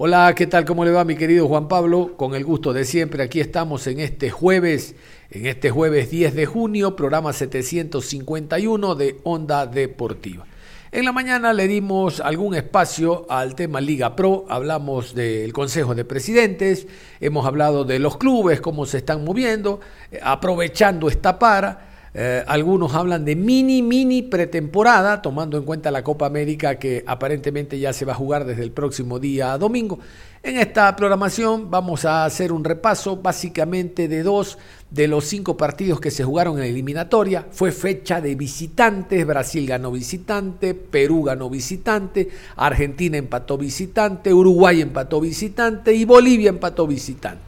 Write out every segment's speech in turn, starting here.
Hola, ¿qué tal? ¿Cómo le va mi querido Juan Pablo? Con el gusto de siempre, aquí estamos en este jueves, en este jueves 10 de junio, programa 751 de Onda Deportiva. En la mañana le dimos algún espacio al tema Liga Pro, hablamos del Consejo de Presidentes, hemos hablado de los clubes, cómo se están moviendo, eh, aprovechando esta para. Eh, algunos hablan de mini, mini pretemporada, tomando en cuenta la Copa América que aparentemente ya se va a jugar desde el próximo día domingo. En esta programación vamos a hacer un repaso básicamente de dos de los cinco partidos que se jugaron en la eliminatoria. Fue fecha de visitantes, Brasil ganó visitante, Perú ganó visitante, Argentina empató visitante, Uruguay empató visitante y Bolivia empató visitante.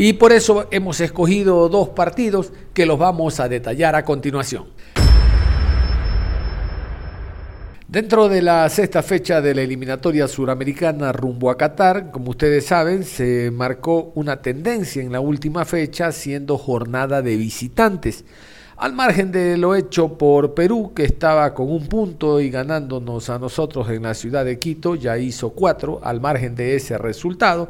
Y por eso hemos escogido dos partidos que los vamos a detallar a continuación. Dentro de la sexta fecha de la eliminatoria suramericana rumbo a Qatar, como ustedes saben, se marcó una tendencia en la última fecha siendo jornada de visitantes. Al margen de lo hecho por Perú, que estaba con un punto y ganándonos a nosotros en la ciudad de Quito, ya hizo cuatro, al margen de ese resultado,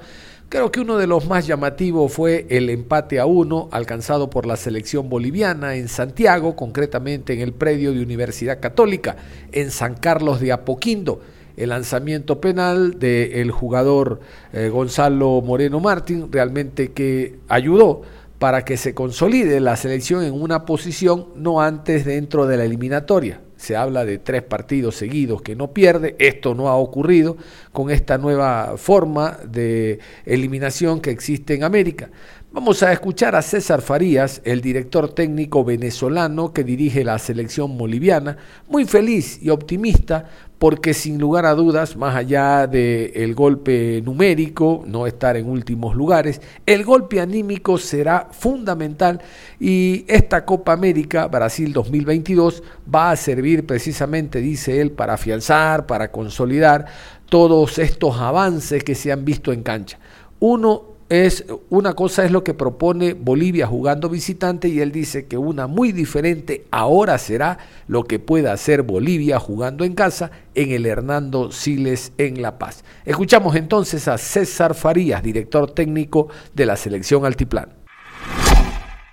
Creo que uno de los más llamativos fue el empate a uno alcanzado por la selección boliviana en Santiago, concretamente en el predio de Universidad Católica, en San Carlos de Apoquindo. El lanzamiento penal del jugador eh, Gonzalo Moreno Martín realmente que ayudó para que se consolide la selección en una posición no antes dentro de la eliminatoria se habla de tres partidos seguidos que no pierde, esto no ha ocurrido con esta nueva forma de eliminación que existe en América. Vamos a escuchar a César Farías, el director técnico venezolano que dirige la selección boliviana, muy feliz y optimista porque sin lugar a dudas, más allá del golpe numérico, no estar en últimos lugares, el golpe anímico será fundamental y esta Copa América Brasil 2022 va a servir precisamente, dice él, para afianzar, para consolidar todos estos avances que se han visto en cancha. Uno es una cosa es lo que propone Bolivia jugando visitante y él dice que una muy diferente ahora será lo que pueda hacer Bolivia jugando en casa en el Hernando Siles en La Paz. Escuchamos entonces a César Farías, director técnico de la selección Altiplano.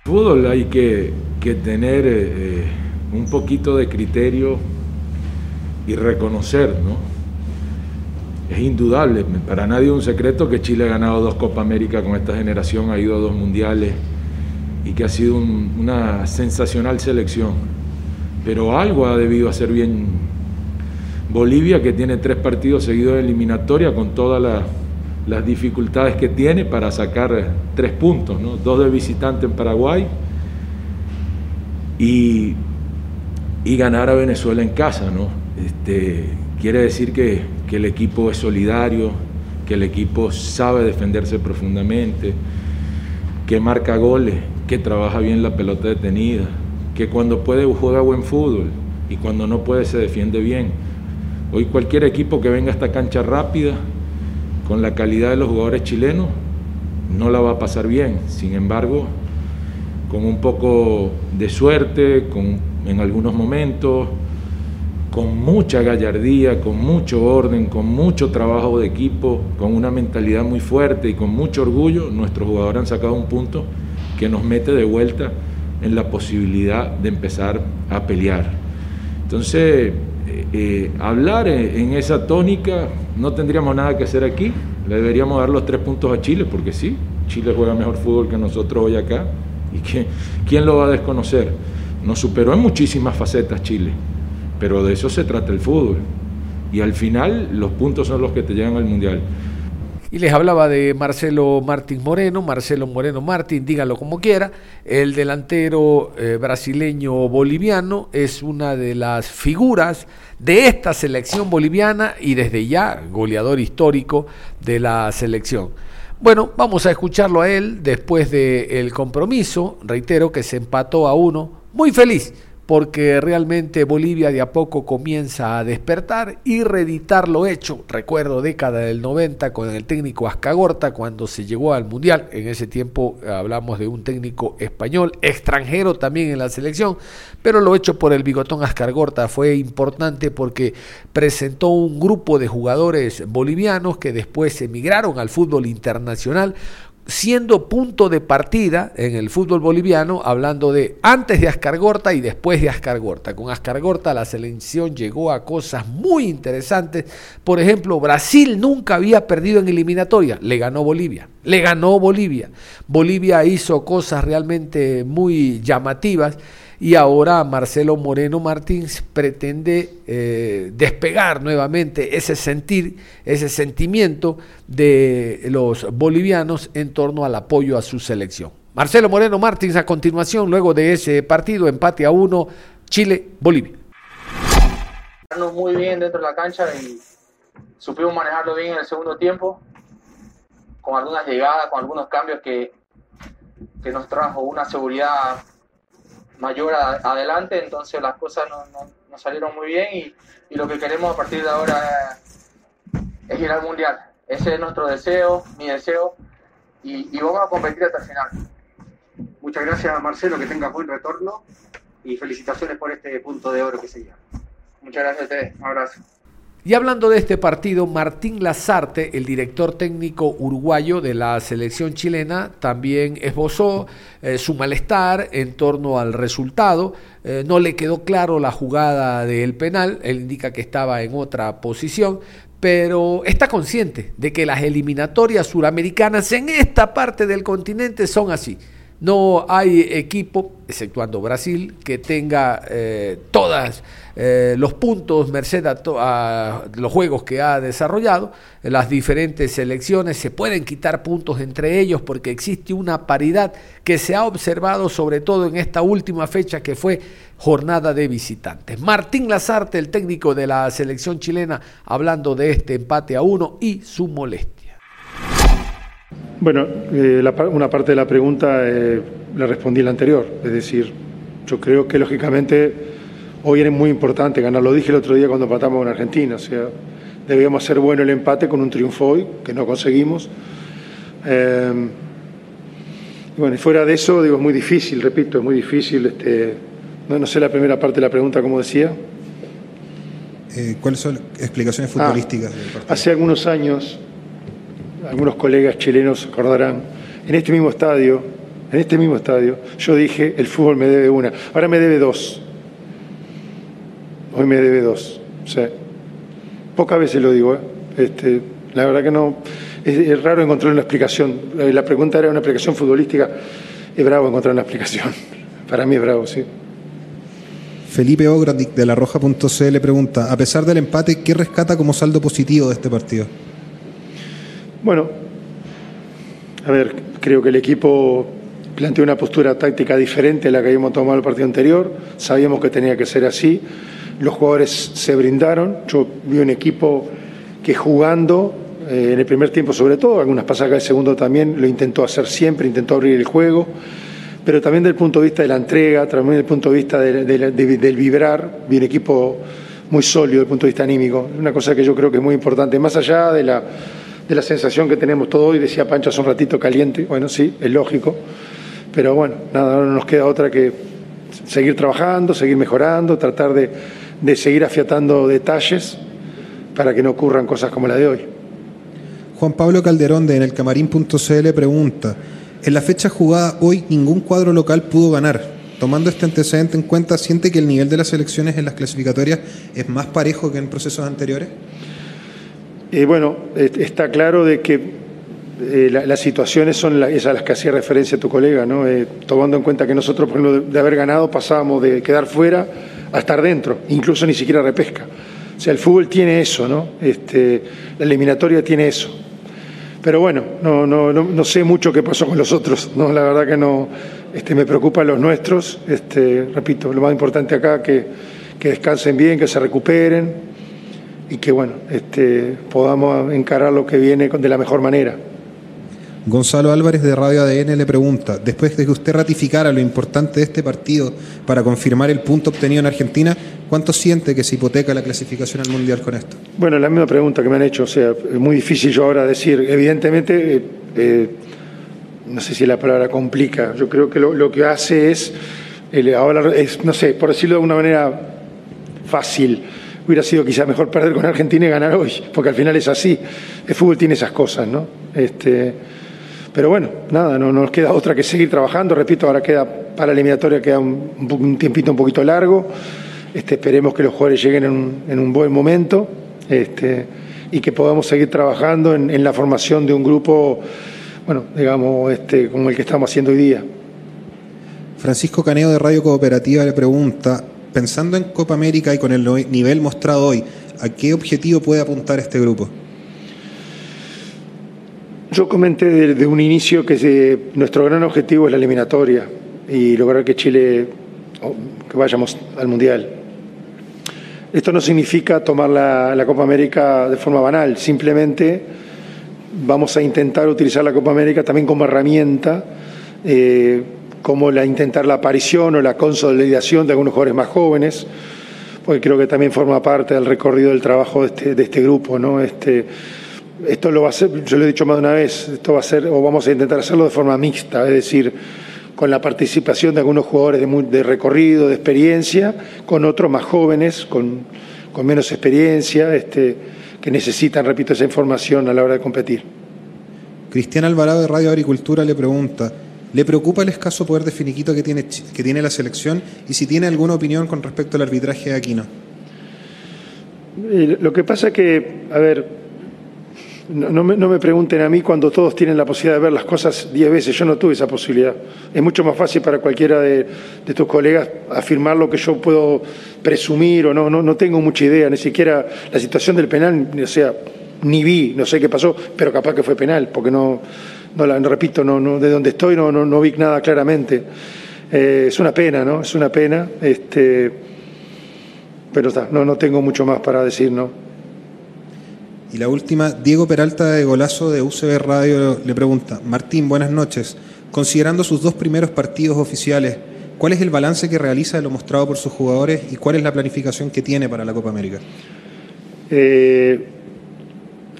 Fútbol hay que, tener eh, un poquito de criterio y reconocer, ¿no? Es indudable, para nadie es un secreto que Chile ha ganado dos Copa América con esta generación, ha ido a dos mundiales y que ha sido una sensacional selección. Pero algo ha debido hacer bien Bolivia, que tiene tres partidos seguidos de eliminatoria con todas las dificultades que tiene para sacar tres puntos, dos de visitante en Paraguay y, ganar a Venezuela en casa. ¿no? Este, quiere decir que que el equipo es solidario, que el equipo sabe defenderse profundamente, que marca goles, que trabaja bien la pelota detenida, que cuando puede juega buen fútbol y cuando no puede se defiende bien. Hoy cualquier equipo que venga a esta cancha rápida, con la calidad de los jugadores chilenos, no la va a pasar bien. Sin embargo, con un poco de suerte, con, en algunos momentos, con mucha gallardía, con mucho orden, con mucho trabajo de equipo, con una mentalidad muy fuerte y con mucho orgullo, nuestros jugadores han sacado un punto que nos mete de vuelta en la posibilidad de empezar a pelear. Entonces, eh, eh, hablar en esa tónica no tendríamos nada que hacer aquí, le deberíamos dar los tres puntos a Chile, porque sí, Chile juega mejor fútbol que nosotros hoy acá, y que, ¿quién lo va a desconocer? Nos superó en muchísimas facetas Chile pero de eso se trata el fútbol. Y al final los puntos son los que te llevan al Mundial. Y les hablaba de Marcelo Martín Moreno, Marcelo Moreno Martín, díganlo como quiera, el delantero eh, brasileño boliviano es una de las figuras de esta selección boliviana y desde ya goleador histórico de la selección. Bueno, vamos a escucharlo a él después del compromiso, reitero que se empató a uno, muy feliz porque realmente Bolivia de a poco comienza a despertar y reeditar lo hecho. Recuerdo década del 90 con el técnico Ascagorta cuando se llegó al Mundial. En ese tiempo hablamos de un técnico español, extranjero también en la selección, pero lo hecho por el bigotón Ascagorta fue importante porque presentó un grupo de jugadores bolivianos que después emigraron al fútbol internacional siendo punto de partida en el fútbol boliviano, hablando de antes de Ascargorta y después de Ascargorta. Con Ascargorta la selección llegó a cosas muy interesantes. Por ejemplo, Brasil nunca había perdido en eliminatoria, le ganó Bolivia, le ganó Bolivia. Bolivia hizo cosas realmente muy llamativas y ahora Marcelo Moreno Martins pretende eh, despegar nuevamente ese sentir, ese sentimiento de los bolivianos en torno al apoyo a su selección. Marcelo Moreno Martins a continuación, luego de ese partido, empate a uno, Chile-Bolivia. Muy bien dentro de la cancha y supimos manejarlo bien en el segundo tiempo, con algunas llegadas, con algunos cambios que, que nos trajo una seguridad mayor adelante, entonces las cosas no, salieron muy bien y, lo que queremos a partir de ahora es, ir al Mundial. Ese es nuestro deseo, mi deseo, y, vamos a competir hasta el final. Muchas gracias Marcelo, que tenga buen retorno y felicitaciones por este punto de oro que se llama. Muchas gracias a ustedes, un abrazo. Y hablando de este partido, Martín Lazarte, el director técnico uruguayo de la selección chilena, también esbozó eh, su malestar en torno al resultado. Eh, no le quedó claro la jugada del penal, él indica que estaba en otra posición, pero está consciente de que las eliminatorias suramericanas en esta parte del continente son así. No hay equipo, exceptuando Brasil, que tenga eh, todos eh, los puntos merced a, los juegos que ha desarrollado. Las diferentes selecciones se pueden quitar puntos entre ellos porque existe una paridad que se ha observado sobre todo en esta última fecha que fue jornada de visitantes. Martín Lazarte, el técnico de la selección chilena, hablando de este empate a uno y su molestia. Bueno, eh, una parte de la pregunta eh, la respondí la anterior, es decir, yo creo que lógicamente hoy era muy importante ganar, lo dije el otro día cuando empatamos con Argentina, o sea, debíamos hacer bueno el empate con un triunfo hoy, que no conseguimos. Eh, bueno, y fuera de eso, digo, es muy difícil, repito, es muy difícil, este, no, no sé la primera parte de la pregunta, como decía. ¿Cuáles son explicaciones ah, futbolísticas? hace algunos años algunos colegas chilenos acordarán, en este mismo estadio, en este mismo estadio, yo dije, el fútbol me debe una, ahora me debe dos. Hoy me debe dos. O sea, pocas veces lo digo, ¿eh? este, la verdad que no, es, raro encontrar una explicación. La pregunta era una explicación futbolística, es bravo encontrar una explicación. Para mí es bravo, sí. Felipe Ogradic de la Roja.cl pregunta, a pesar del empate, ¿qué rescata como saldo positivo de este partido? Bueno, a ver, creo que el equipo planteó una postura táctica diferente a la que habíamos tomado el partido anterior. Sabíamos que tenía que ser así. Los jugadores se brindaron. Yo vi un equipo que jugando, eh, en el primer tiempo sobre todo, algunas pasadas del segundo también, lo intentó hacer siempre, intentó abrir el juego. Pero también desde el punto de vista de la entrega, también desde el punto de vista del vibrar, vi un equipo muy sólido desde el punto de vista anímico. Una cosa que yo creo que es muy importante, más allá de la de la sensación que tenemos todo hoy, decía Pancho hace un ratito caliente, bueno, sí, es lógico, pero bueno, nada, no nos queda otra que seguir trabajando, seguir mejorando, tratar de, de seguir afiatando detalles para que no ocurran cosas como la de hoy. Juan Pablo Calderón de en el camarín.cl pregunta, en la fecha jugada hoy ningún cuadro local pudo ganar. Tomando este antecedente en cuenta, ¿siente que el nivel de las elecciones en las clasificatorias es más parejo que en procesos anteriores? Eh, bueno, está claro de que eh, las situaciones son esas a las que hacía referencia tu colega, ¿no? Eh, tomando en cuenta que nosotros, por ejemplo, de, haber ganado, pasábamos de quedar fuera a estar dentro, incluso ni siquiera repesca. O sea, el fútbol tiene eso, ¿no? Este, la eliminatoria tiene eso. pero bueno, no, no, no, no, sé mucho qué pasó con los otros, no, la verdad que no, este, me preocupan los nuestros, este, repito, lo más importante acá que, que descansen bien, que se recuperen y que bueno, este, podamos encarar lo que viene de la mejor manera. Gonzalo Álvarez de Radio ADN le pregunta, después de que usted ratificara lo importante de este partido para confirmar el punto obtenido en Argentina, ¿cuánto siente que se hipoteca la clasificación al Mundial con esto? Bueno, la misma pregunta que me han hecho, o sea, es muy difícil yo ahora decir, evidentemente, eh, eh, no sé si la palabra complica, yo creo que lo, lo que hace es, el, ahora es, no sé, por decirlo de una manera fácil, hubiera sido quizás mejor perder con Argentina y ganar hoy, porque al final es así, el fútbol tiene esas cosas, ¿no? Este, pero bueno, nada, no, nos queda otra que seguir trabajando. Repito, ahora queda para la eliminatoria queda un, tiempito un poquito largo. Este, esperemos que los jugadores lleguen en un, en un buen momento este, y que podamos seguir trabajando en, en, la formación de un grupo, bueno, digamos, este, como el que estamos haciendo hoy día. Francisco Caneo de Radio Cooperativa le pregunta, pensando en Copa América y con el nivel mostrado hoy, ¿a qué objetivo puede apuntar este grupo? Yo comenté desde un inicio que nuestro gran objetivo es la eliminatoria y lograr que Chile, que vayamos al Mundial. Esto no significa tomar la, la, Copa América de forma banal, simplemente vamos a intentar utilizar la Copa América también como herramienta, eh, como la, intentar la aparición o la consolidación de algunos jugadores más jóvenes, porque creo que también forma parte del recorrido del trabajo de este, de este grupo, ¿no? Este, esto lo va a hacer, yo lo he dicho más de una vez, esto va a ser, o vamos a intentar hacerlo de forma mixta, es decir, con la participación de algunos jugadores de, de recorrido, de experiencia, con otros más jóvenes, con, con menos experiencia, este, que necesitan, repito, esa información a la hora de competir. Cristian Alvarado de Radio Agricultura le pregunta, ¿le preocupa el escaso poder de finiquito que tiene, que tiene la selección y si tiene alguna opinión con respecto al arbitraje de Aquino? Lo que pasa es que, a ver, no, no, me, no, me, pregunten a mí cuando todos tienen la posibilidad de ver las cosas diez veces. Yo no tuve esa posibilidad. Es mucho más fácil para cualquiera de, de tus colegas afirmar lo que yo puedo presumir o no, no. No tengo mucha idea, ni siquiera la situación del penal, o sea, ni vi, no sé qué pasó, pero capaz que fue penal, porque no, no la repito, no, no, de donde estoy no, no, no vi nada claramente. Eh, es una pena, ¿no? Es una pena. Este, pero está, no, no tengo mucho más para decir, ¿no? Y la última, Diego Peralta de Golazo de UCB Radio le pregunta, Martín, buenas noches. Considerando sus dos primeros partidos oficiales, ¿cuál es el balance que realiza de lo mostrado por sus jugadores y cuál es la planificación que tiene para la Copa América? Eh,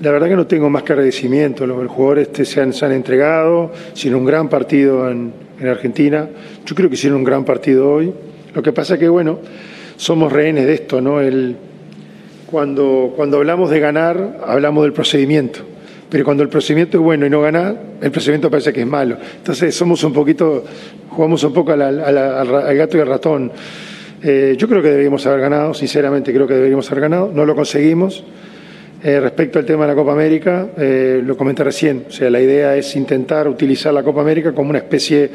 la verdad que no tengo más que agradecimiento. Los jugadores este, se, han, entregado, hicieron un gran partido en, en Argentina. Yo creo que hicieron un gran partido hoy. Lo que pasa que, bueno, somos rehenes de esto, ¿no? El, cuando, cuando hablamos de ganar, hablamos del procedimiento. Pero cuando el procedimiento es bueno y no gana, el procedimiento parece que es malo. Entonces somos un poquito, jugamos un poco al gato y al ratón. Eh, yo creo que deberíamos haber ganado, sinceramente creo que deberíamos haber ganado, no lo conseguimos. Eh, respecto al tema de la Copa América, eh, lo comenté recién, o sea, la idea es intentar utilizar la Copa América como una especie,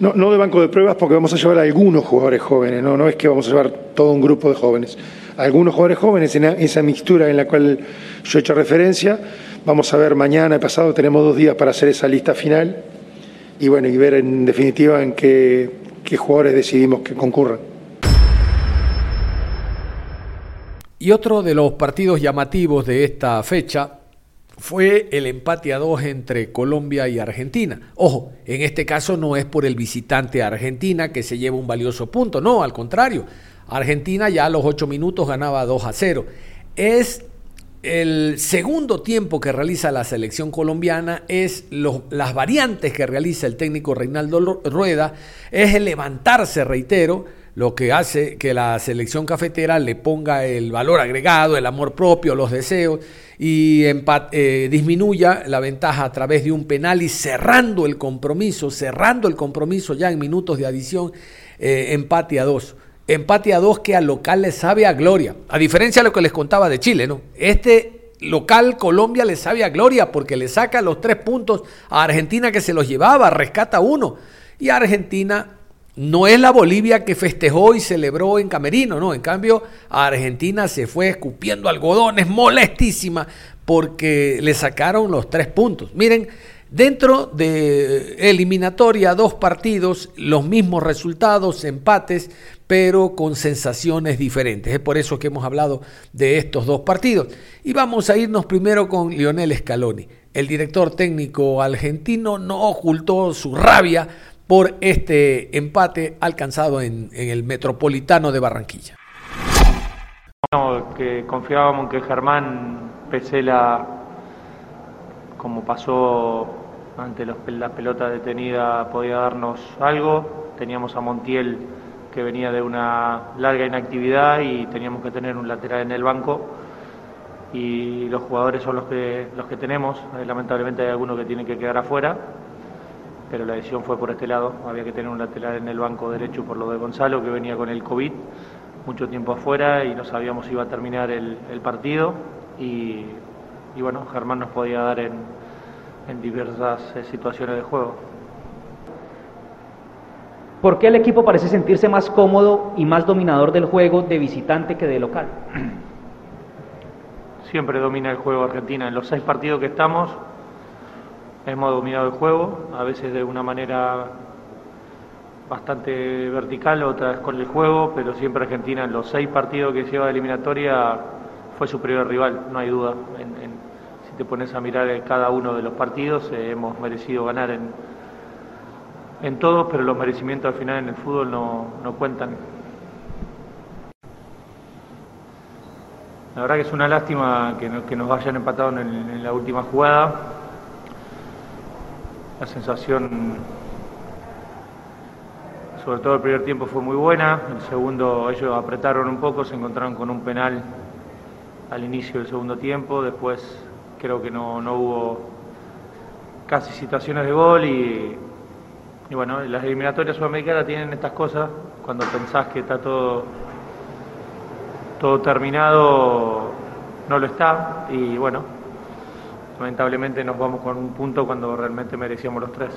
no, no de banco de pruebas, porque vamos a llevar algunos jugadores jóvenes, no, no es que vamos a llevar todo un grupo de jóvenes algunos jugadores jóvenes en esa mixtura en la cual yo he hecho referencia. Vamos a ver mañana, pasado, tenemos dos días para hacer esa lista final y bueno, y ver en definitiva en qué, qué jugadores decidimos que concurran. Y otro de los partidos llamativos de esta fecha fue el empate a dos entre Colombia y Argentina. Ojo, en este caso no es por el visitante Argentina que se lleva un valioso punto, no, al contrario. Argentina ya a los ocho minutos ganaba 2 a 0. Es el segundo tiempo que realiza la selección colombiana, es las variantes que realiza el técnico Reinaldo Rueda, es el levantarse, reitero, lo que hace que la selección cafetera le ponga el valor agregado, el amor propio, los deseos y eh, disminuya la ventaja a través de un penal y cerrando el compromiso, cerrando el compromiso ya en minutos de adición, eh, empate a dos. Empate a dos que al local le sabe a gloria. A diferencia de lo que les contaba de Chile, ¿no? Este local Colombia le sabe a gloria porque le saca los tres puntos a Argentina que se los llevaba, rescata uno. Y Argentina no es la Bolivia que festejó y celebró en Camerino, no. En cambio, a Argentina se fue escupiendo algodones, molestísima, porque le sacaron los tres puntos. Miren, dentro de eliminatoria, dos partidos, los mismos resultados, empates, pero con sensaciones diferentes. Es por eso que hemos hablado de estos dos partidos. Y vamos a irnos primero con Lionel Scaloni. El director técnico argentino no ocultó su rabia por este empate alcanzado en, el Metropolitano de Barranquilla. que confiábamos que Germán Pesela, como pasó ante la pelota detenida, podía darnos algo. Teníamos a Montiel que venía de una larga inactividad y teníamos que tener un lateral en el banco y los jugadores son los que los que tenemos lamentablemente hay algunos que tienen que quedar afuera pero la decisión fue por este lado. Había que tener un lateral en el banco derecho por lo de Gonzalo, que venía con el COVID, mucho tiempo afuera y no sabíamos si iba a terminar el, partido. Y, bueno, Germán nos podía dar en, en diversas eh, situaciones de juego. ¿Por qué el equipo parece sentirse más cómodo y más dominador del juego de visitante que de local? Siempre domina el juego Argentina. En los seis partidos que estamos, hemos dominado el juego, a veces de una manera bastante vertical, otras con el juego, pero siempre Argentina en los seis partidos que lleva de eliminatoria fue superior rival, no hay duda. si te pones a mirar cada uno de los partidos, eh, hemos merecido ganar en, en todos, pero los merecimientos al final en el fútbol no, cuentan. La verdad que es una lástima que nos hayan empatado en la última jugada la sensación, sobre todo el primer tiempo, fue muy buena. El segundo, ellos apretaron un poco, se encontraron con un penal al inicio del segundo tiempo. Después creo que no, hubo casi situaciones de gol y, y bueno, las eliminatorias sudamericanas tienen estas cosas. Cuando pensás que está todo, todo terminado, no lo está. Y bueno, Lamentablemente nos vamos con un punto cuando realmente merecíamos los tres.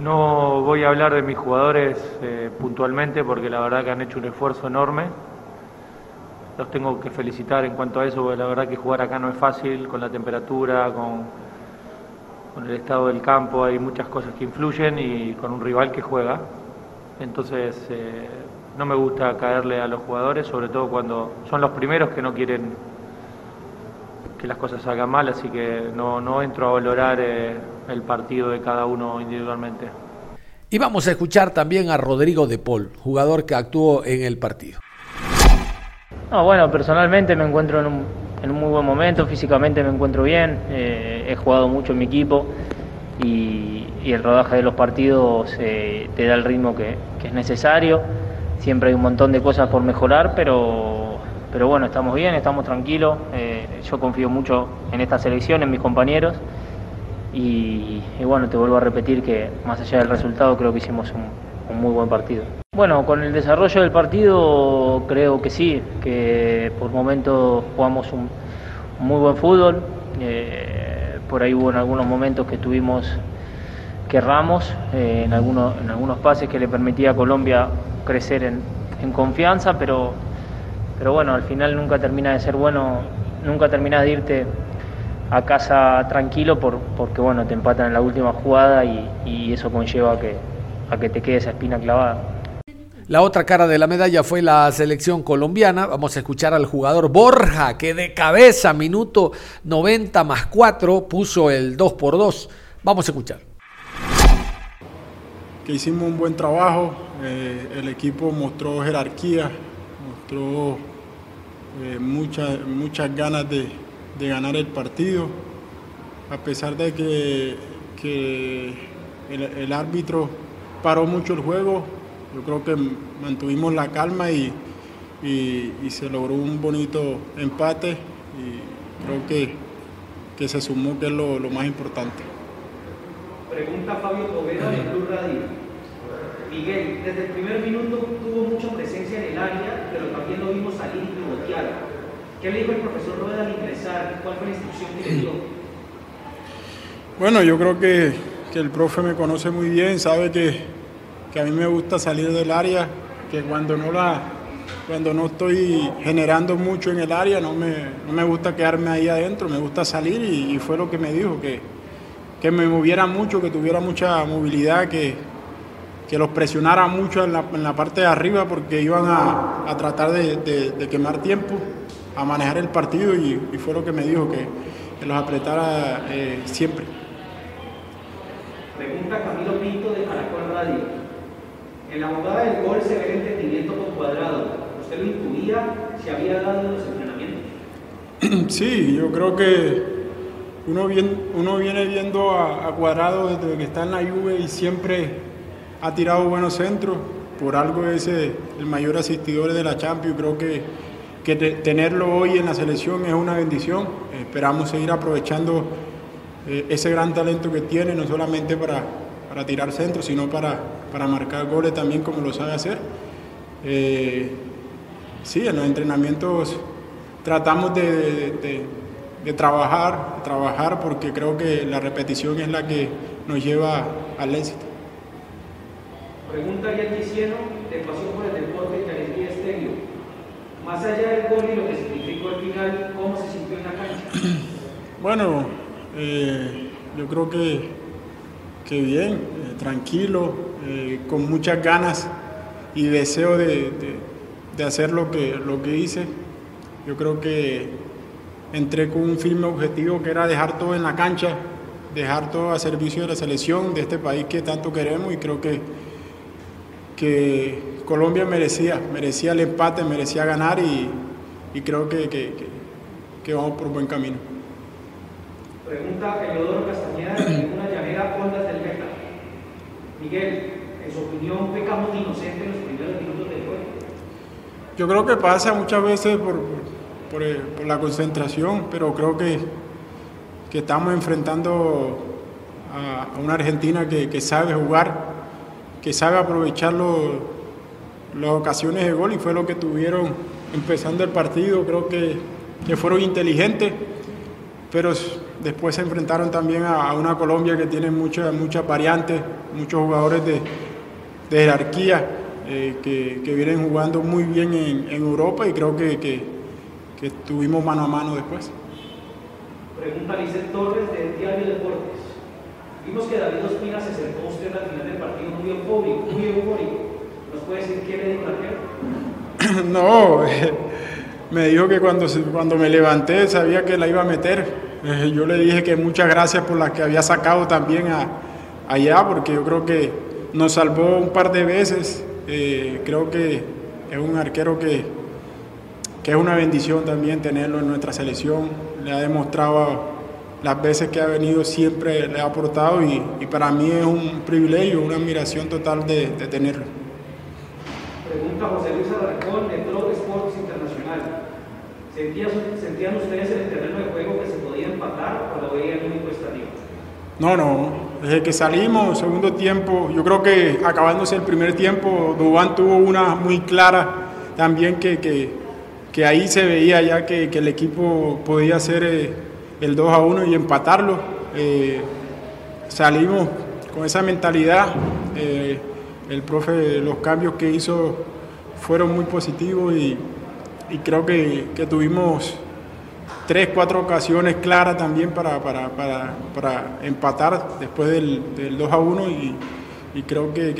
No voy a hablar de mis jugadores eh, puntualmente porque la verdad que han hecho un esfuerzo enorme. Los tengo que felicitar en cuanto a eso, porque la verdad que jugar acá no es fácil, con la temperatura, con, el estado del campo, hay muchas cosas que influyen y con un rival que juega. Entonces, eh, no me gusta caerle a los jugadores, sobre todo cuando son los primeros que no quieren que las cosas salgan mal, así que no, no entro a valorar eh, el partido de cada uno individualmente. Y vamos a escuchar también a Rodrigo de Paul, jugador que actuó en el partido. No, bueno, personalmente me encuentro en un, en un muy buen momento, físicamente me encuentro bien, eh, he jugado mucho en mi equipo y, y el rodaje de los partidos eh, te da el ritmo que, que es necesario. Siempre hay un montón de cosas por mejorar, pero pero bueno, estamos bien, estamos tranquilos. Eh, yo confío mucho en esta selección, en mis compañeros. Y, bueno, te vuelvo a repetir que más allá del resultado creo que hicimos un, muy buen partido. Bueno, con el desarrollo del partido creo que sí, que por momentos jugamos un, muy buen fútbol. Eh, por ahí hubo en algunos momentos que tuvimos que erramos eh, en, algunos, en algunos pases que le permitía a Colombia crecer en, en confianza, pero pero bueno, al final nunca termina de ser bueno, nunca termina de irte a casa tranquilo por, porque bueno, te empatan en la última jugada y, eso conlleva a que, a que te quede esa espina clavada. La otra cara de la medalla fue la selección colombiana. Vamos a escuchar al jugador Borja, que de cabeza, minuto 90 más 4, puso el 2 por 2. Vamos a escuchar. Que hicimos un buen trabajo, eh, el equipo mostró jerarquía, mostró eh, muchas, muchas ganas de, ganar el partido, a pesar de que, el, árbitro paró mucho el juego, yo creo que mantuvimos la calma y, se logró un bonito empate y creo que, que se sumó que es lo, más importante. Pregunta Fabio Poveda de Club Radio. Miguel, desde el primer minuto tuvo mucha presencia en el área, pero también lo vimos salir pivotear. ¿Qué le dijo el profesor Rueda al ingresar? ¿Cuál fue la instrucción que le dio? Bueno, yo creo que, que, el profe me conoce muy bien, sabe que, que a mí me gusta salir del área, que cuando no la cuando no estoy generando mucho en el área, no me, no me gusta quedarme ahí adentro, me gusta salir y, y fue lo que me dijo, que, que me moviera mucho, que tuviera mucha movilidad, que, que los presionara mucho en la, en la parte de arriba porque iban a, a tratar de, de- de quemar tiempo, a manejar el partido y, y fue lo que me dijo, que, que los apretara eh, siempre. Pregunta Camilo Pinto de Caracol Radio. En la jugada del gol se ve el entendimiento con cuadrado. ¿Usted lo intuía? ¿Se había dado en los entrenamientos? Sí, yo creo que uno, bien- uno viene viendo a, a Cuadrado desde que está en la Juve y siempre ha tirado buenos centros. Por algo es eh, el mayor asistidor de la Champions. Creo que, que te- tenerlo hoy en la selección es una bendición. Esperamos seguir aprovechando eh, ese gran talento que tiene, no solamente para, para tirar centros, sino para, para marcar goles también como lo sabe hacer. Eh, sí, en los entrenamientos tratamos de, de- de- trabajar, trabajar porque creo que la repetición es la que nos lleva al éxito. Pregunta Ariel Quisieno de Pasión por el Deporte que Alegría Estéreo. Más allá del gol y lo que significó el final, ¿cómo se sintió en la cancha? Bueno, eh, yo creo que, que bien, eh, tranquilo, eh, con muchas ganas y deseo de, de- de hacer lo que, lo que hice. Yo creo que entré con un firme objetivo que era dejar todo en la cancha, dejar todo a servicio de la selección de este país que tanto queremos y creo que, que Colombia merecía, merecía el empate, merecía ganar y, y creo que, que- que- que vamos por buen camino. Pregunta Eleodoro Castañeda de una llanera Ondas del Meta. Miguel, en su opinión, pecamos de inocente en los primeros minutos del juego. Yo creo que pasa muchas veces por, por, eh, por la concentración, pero creo que, que estamos enfrentando a, a una Argentina que sabe jugar, que sabe aprovechar los- las ocasiones de gol y fue lo que tuvieron empezando el partido. Creo que, que fueron inteligentes, pero después se enfrentaron también a, una Colombia que tiene muchas muchas variantes, muchos jugadores de, de jerarquía eh, que, que vienen jugando muy bien en, Europa y creo que, que, que estuvimos mano a mano después. Pregunta Lisset Torres de Diario Deportes. Vimos que David Ospina se acercó usted al final del partido muy eufórico. Muy eufórico. ¿Nos puede decir qué le dijo el arquero? No, me dijo que cuando, cuando me levanté sabía que la iba a meter. Eh, yo le dije que muchas gracias por las que había sacado también a- allá, porque yo creo que nos salvó un par de veces. Eh, creo que es un arquero que, que es una bendición también tenerlo en nuestra selección. Le ha demostrado las veces que ha venido, siempre le ha aportado y, y para mí es un privilegio, una admiración total de, de tenerlo. Pregunta José Luis Alarcón de Pro Sports Internacional. ¿Sentías- ¿Sentían ustedes en el terreno de juego que se podía empatar o lo veían muy cuesta arriba? No, no. Desde que salimos, segundo tiempo, yo creo que acabándose el primer tiempo, Dubán tuvo una muy clara también que, que, que ahí se veía ya que, que el equipo podía hacer eh, el 2 a 1 y empatarlo. Eh, salimos con esa mentalidad. eh, el profe, los cambios que hizo fueron muy positivos y, y creo que, que tuvimos tres, cuatro ocasiones claras también para, para, para, para empatar después del, del 2 a 1 y, y creo que,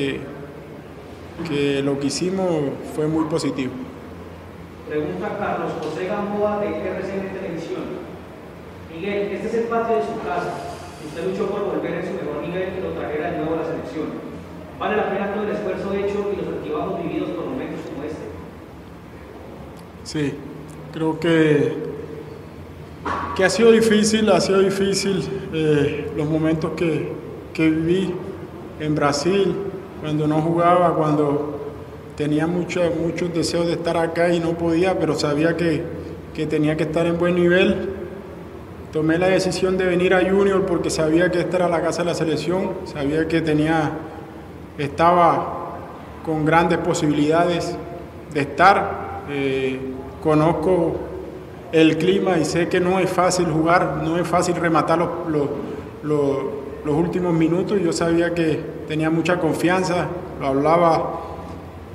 que, lo que hicimos fue muy positivo. Pregunta Carlos José Gamboa de RCN Televisión. Miguel, este es el patio de su casa. Usted luchó por volver en su mejor nivel y lo trajera de nuevo a la selección. ¿Vale la pena todo el esfuerzo hecho y los altibajos vividos por momentos como este? Sí, creo que, que ha sido difícil, ha sido difícil eh, los momentos que, que viví en Brasil, cuando no jugaba, cuando tenía mucho- muchos deseos de estar acá y no podía, pero sabía que, que tenía que estar en buen nivel. Tomé la decisión de venir a Junior porque sabía que esta era la casa de la selección, sabía que tenía, estaba con grandes posibilidades de estar. Eh, conozco el clima y sé que no es fácil jugar, no es fácil rematar los, los- los- los últimos minutos. Yo sabía que tenía mucha confianza, lo hablaba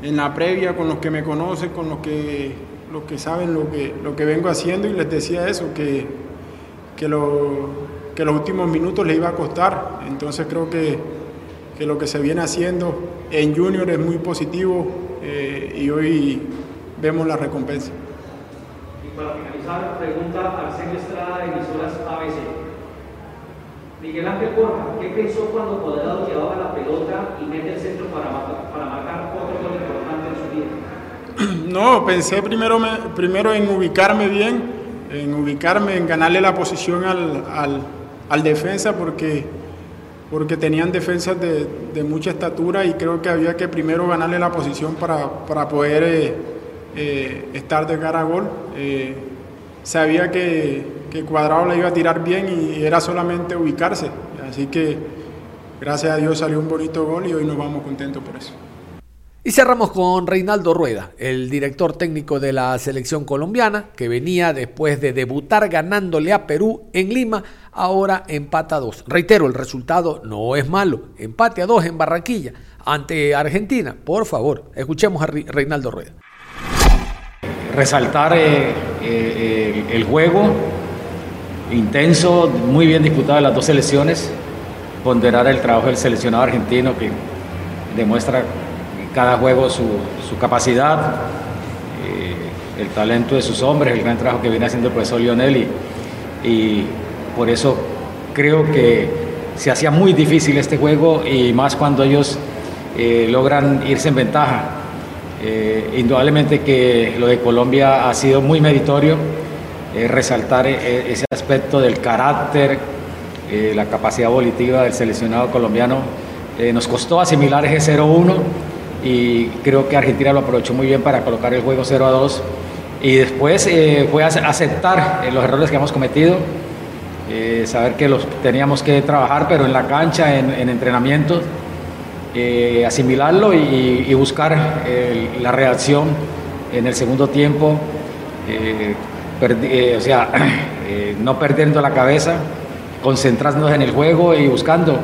en la previa con los que me conocen, con los que, los que saben lo que, lo que vengo haciendo y les decía eso, que, que, lo, que los últimos minutos le iba a costar. Entonces creo que, que lo que se viene haciendo en Junior es muy positivo eh, y hoy vemos la recompensa. Y para finalizar, pregunta Arsenio Estrada de emisoras ABC. Miguel Ángel Borja, ¿qué pensó cuando Cuadrado llevaba la pelota y mete el centro para, marcar, para marcar otro gol importante en su vida? No, pensé primero, me- primero en ubicarme bien, en ubicarme, en ganarle la posición al, al- al defensa porque, porque tenían defensas de, de mucha estatura y creo que había que primero ganarle la posición para, para poder eh, eh, estar de cara a gol. Eh, sabía que, que Cuadrado la iba a tirar bien y era solamente ubicarse. Así que gracias a Dios salió un bonito gol y hoy nos vamos contentos por eso. Y cerramos con Reinaldo Rueda, el director técnico de la selección colombiana, que venía después de debutar ganándole a Perú en Lima, ahora empata a dos. Reitero, el resultado no es malo, empate a dos en Barranquilla ante Argentina. Por favor, escuchemos a Reinaldo Rueda. resaltar eh, eh, el, juego intenso, muy bien disputado las dos selecciones, ponderar el trabajo del seleccionado argentino que demuestra cada juego su, capacidad, eh, el talento de sus hombres, el gran trabajo que viene haciendo el profesor Lionel y, por eso creo que se hacía muy difícil este juego y más cuando ellos eh, logran irse en ventaja. Eh, indudablemente que lo de Colombia ha sido muy meritorio, resaltar eh, ese aspecto del carácter, la capacidad volitiva del seleccionado colombiano. Nos costó asimilar ese 0-1 y creo que Argentina lo aprovechó muy bien para colocar el juego 0-2 y después eh, fue a aceptar eh, los errores que hemos cometido, eh, saber que los teníamos que trabajar, pero en la cancha, en, en entrenamientos, eh, asimilarlo y, y buscar eh, la reacción en el segundo tiempo, eh, o sea, no perdiendo la cabeza, concentrándonos en el juego y buscando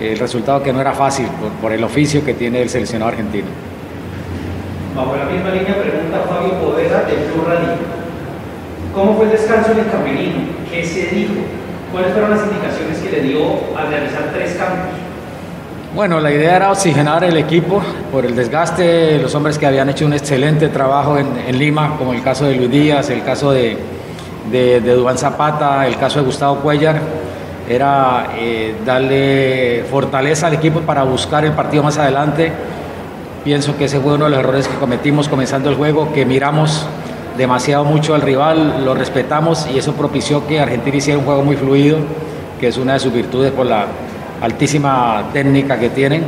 el resultado que no era fácil por, por el oficio que tiene el seleccionado argentino. Bajo la misma línea pregunta Fabio Poveda de Blue Radio. ¿Cómo fue el descanso en el camerino? ¿Qué se dijo? ¿Cuáles fueron las indicaciones que le dio al realizar tres cambios? Bueno, la idea era oxigenar el equipo por el desgaste, los hombres que habían hecho un excelente trabajo en, en Lima, como el caso de Luis Díaz, el caso de, de, de Duván Zapata, el caso de Gustavo Cuellar, era eh, darle fortaleza al equipo para buscar el partido más adelante. Pienso que ese fue uno de los errores que cometimos comenzando el juego, que miramos demasiado mucho al rival, lo respetamos y eso propició que Argentina hiciera un juego muy fluido, que es una de sus virtudes por la altísima técnica que tienen.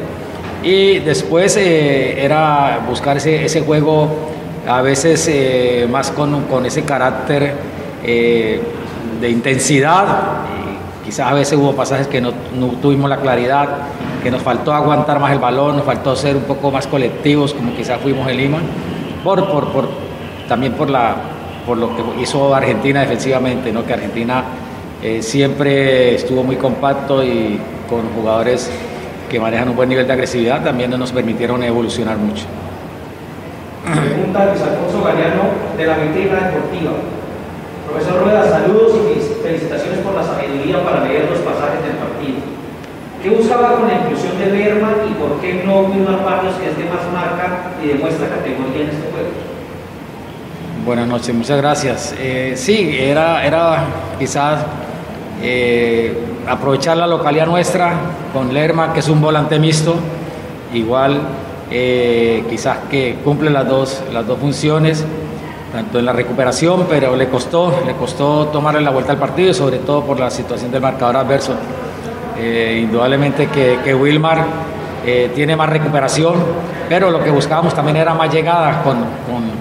Y después eh, era buscar ese, juego a veces eh, más con, con ese carácter de intensidad. Quizás a veces hubo pasajes que no, tuvimos la claridad, que nos faltó aguantar más el balón, nos faltó ser un poco más colectivos, como quizás fuimos en Lima, por, por, por, también por, la, por lo que hizo Argentina defensivamente, ¿no? que Argentina eh, siempre estuvo muy compacto y con jugadores que manejan un buen nivel de agresividad también no nos permitieron evolucionar mucho. Pregunta Luis Alfonso Galeano de la Vitrina Deportiva. Profesor Rueda, saludos y felicitaciones por la sabiduría para leer los pasajes del partido. ¿Qué buscaba con la inclusión de Berman y por qué no Wilmar Barrios, que es de más marca y demuestra categoría en este juego? Buenas noches, muchas gracias. Eh, sí, era, era quizás eh, aprovechar la localidad nuestra con Lerma, que es un volante mixto, igual eh, quizás que cumple las dos, las dos funciones, tanto en la recuperación, pero le costó, le costó tomarle la vuelta al partido, sobre todo por la situación del marcador adverso. Eh, indudablemente que, que Wilmar eh, tiene más recuperación, pero lo que buscábamos también era más llegada con,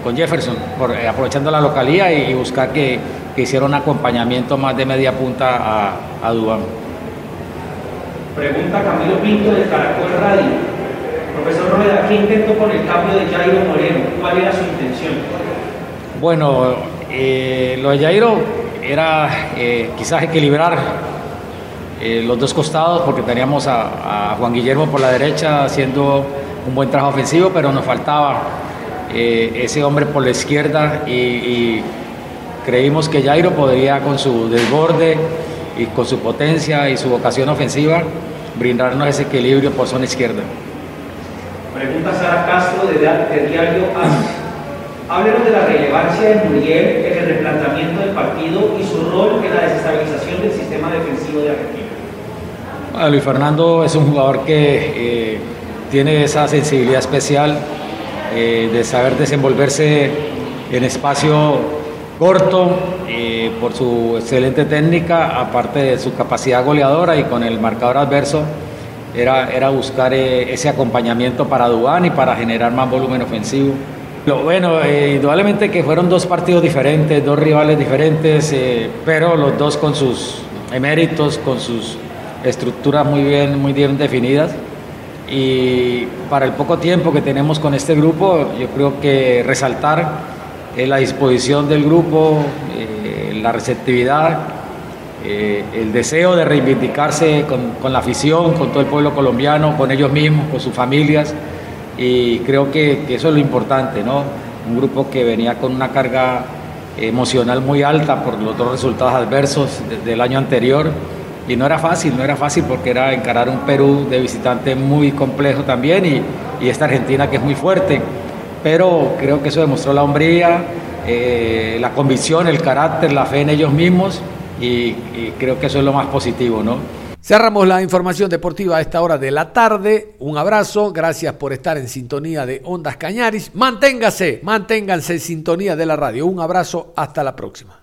con- Jefferson, eh, aprovechando la localía y, y buscar que, que hiciera un acompañamiento más de media punta a, a Dubán. Pregunta Camilo Pinto de Caracol Radio. Profesor Rueda, ¿qué intentó con el cambio de Jairo Moreno? ¿Cuál era su intención? Bueno, eh, lo de Jairo era eh, quizás equilibrar eh, los dos costados porque teníamos a, a Juan Guillermo por la derecha haciendo un buen trabajo ofensivo, pero nos faltaba ese hombre por la izquierda y, creímos que Jairo podría con su desborde y con su potencia y su vocación ofensiva brindarnos ese equilibrio por zona izquierda. Pregunta Sara Castro de, Diario AS. Háblenos de la relevancia de Muriel en el replanteamiento del partido y su rol en la desestabilización del sistema defensivo de Argentina. Luis Fernando es un jugador que eh, tiene esa sensibilidad especial eh, de saber desenvolverse en espacio corto eh, por su excelente técnica, aparte de su capacidad goleadora y con el marcador adverso, era, era buscar ese acompañamiento para Dubán y para generar más volumen ofensivo. Lo, bueno, indudablemente que fueron dos partidos diferentes, dos rivales diferentes, pero los dos con sus eméritos, con sus estructuras muy bien, muy bien definidas. Y para el poco tiempo que tenemos con este grupo, yo creo que resaltar eh, la disposición del grupo, eh, la receptividad, eh, el deseo de reivindicarse con, la afición, con todo el pueblo colombiano, con ellos mismos, con sus familias, y creo que, eso es lo importante, ¿no? Un grupo que venía con una carga emocional muy alta por los dos resultados adversos del año anterior y no era fácil, no era fácil porque era encarar un Perú de visitante muy complejo también y, y esta Argentina que es muy fuerte. Pero creo que eso demostró la hombría, eh, la convicción, el carácter, la fe en ellos mismos y, y creo que eso es lo más positivo, ¿no? Cerramos la información deportiva a esta hora de la tarde. Un abrazo, gracias por estar en sintonía de Ondas Cañaris. Manténgase, manténganse en sintonía de la radio. Un abrazo, hasta la próxima.